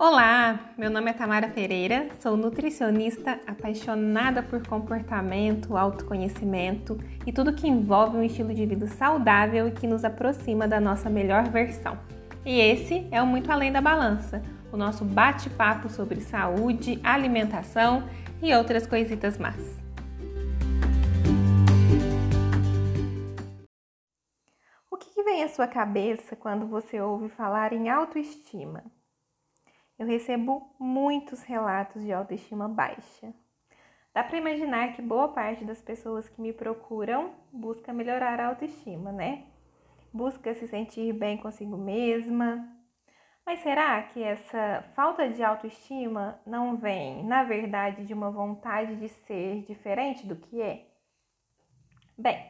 Olá, meu nome é Tamara Pereira, sou nutricionista apaixonada por comportamento, autoconhecimento e tudo que envolve um estilo de vida saudável e que nos aproxima da nossa melhor versão. E esse é o Muito Além da Balança, o nosso bate-papo sobre saúde, alimentação e outras coisitas más. O que, vem à sua cabeça quando você ouve falar em autoestima? Eu recebo muitos relatos de autoestima baixa. Dá para imaginar que boa parte das pessoas que me procuram busca melhorar a autoestima, né? Busca se sentir bem consigo mesma. Mas será que essa falta de autoestima não vem, na verdade, de uma vontade de ser diferente do que é? Bem,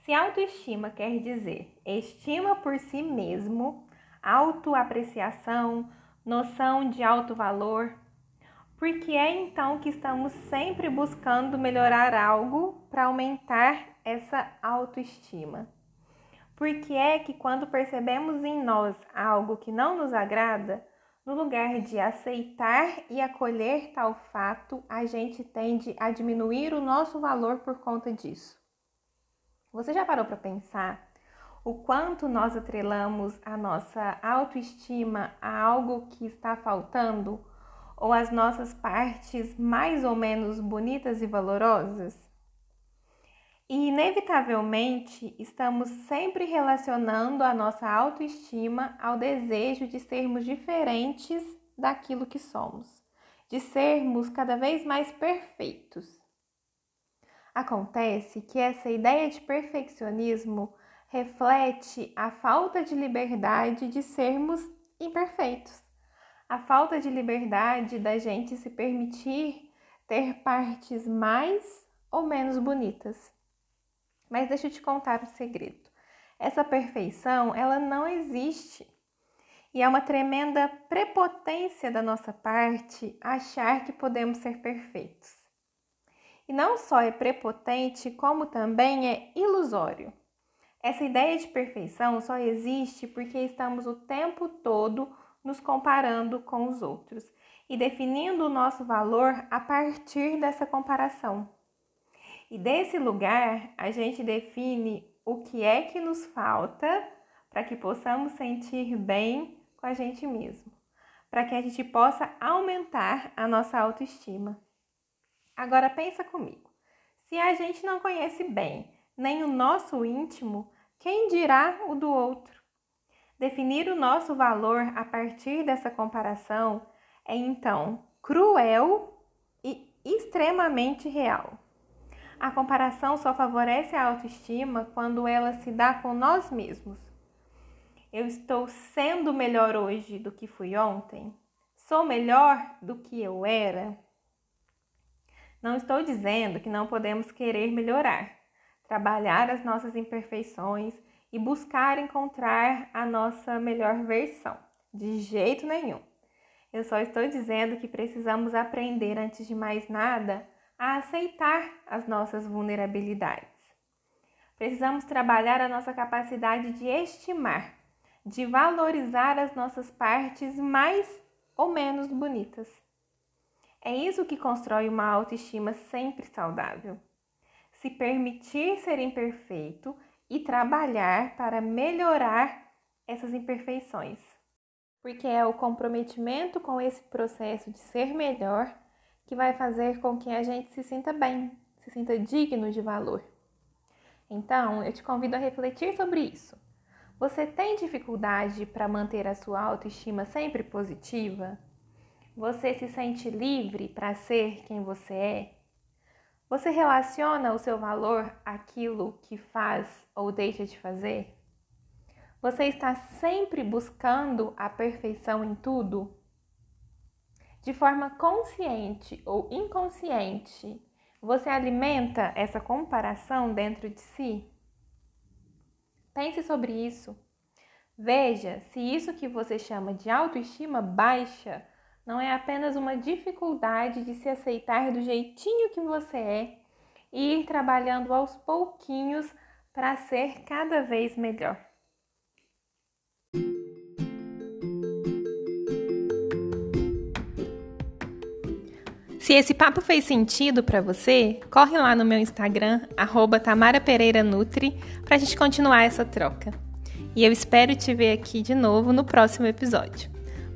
se autoestima quer dizer estima por si mesmo, autoapreciação, noção de alto valor, porque é então que estamos sempre buscando melhorar algo para aumentar essa autoestima. Porque é que quando percebemos em nós algo que não nos agrada, no lugar de aceitar e acolher tal fato, a gente tende a diminuir o nosso valor por conta disso. Você já parou para pensar o quanto nós atrelamos a nossa autoestima a algo que está faltando ou as nossas partes mais ou menos bonitas e valorosas? E inevitavelmente estamos sempre relacionando a nossa autoestima ao desejo de sermos diferentes daquilo que somos, de sermos cada vez mais perfeitos. Acontece que essa ideia de perfeccionismo reflete a falta de liberdade de sermos imperfeitos, a falta de liberdade da gente se permitir ter partes mais ou menos bonitas. Mas deixa eu te contar um segredo. Essa perfeição, ela não existe. E é uma tremenda prepotência da nossa parte achar que podemos ser perfeitos. E não só é prepotente, como também é ilusório. Essa ideia de perfeição só existe porque estamos o tempo todo nos comparando com os outros e definindo o nosso valor a partir dessa comparação. E desse lugar, a gente define o que é que nos falta para que possamos sentir bem com a gente mesmo, para que a gente possa aumentar a nossa autoestima. Agora pensa comigo. Se a gente não conhece bem nem o nosso íntimo, quem dirá o do outro? Definir o nosso valor a partir dessa comparação é então cruel e extremamente real. A comparação só favorece a autoestima quando ela se dá com nós mesmos. Eu estou sendo melhor hoje do que fui ontem? Sou melhor do que eu era? Não estou dizendo que não podemos querer melhorar trabalhar as nossas imperfeições e buscar encontrar a nossa melhor versão. De jeito nenhum. Eu só estou dizendo que precisamos aprender, antes de mais nada, a aceitar as nossas vulnerabilidades. Precisamos trabalhar a nossa capacidade de estimar, de valorizar as nossas partes mais ou menos bonitas. É isso que constrói uma autoestima sempre saudável se permitir ser imperfeito e trabalhar para melhorar essas imperfeições. Porque é o comprometimento com esse processo de ser melhor que vai fazer com que a gente se sinta bem, se sinta digno de valor. Então, eu te convido a refletir sobre isso. Você tem dificuldade para manter a sua autoestima sempre positiva? Você se sente livre para ser quem você é? Você relaciona o seu valor àquilo que faz ou deixa de fazer? Você está sempre buscando a perfeição em tudo? De forma consciente ou inconsciente, você alimenta essa comparação dentro de si? Pense sobre isso. Veja se isso que você chama de autoestima baixa não é apenas uma dificuldade de se aceitar do jeitinho que você é e ir trabalhando aos pouquinhos para ser cada vez melhor. Se esse papo fez sentido para você, corre lá no meu Instagram, arroba Tamara Pereira Nutri, pra gente continuar essa troca. E eu espero te ver aqui de novo no próximo episódio.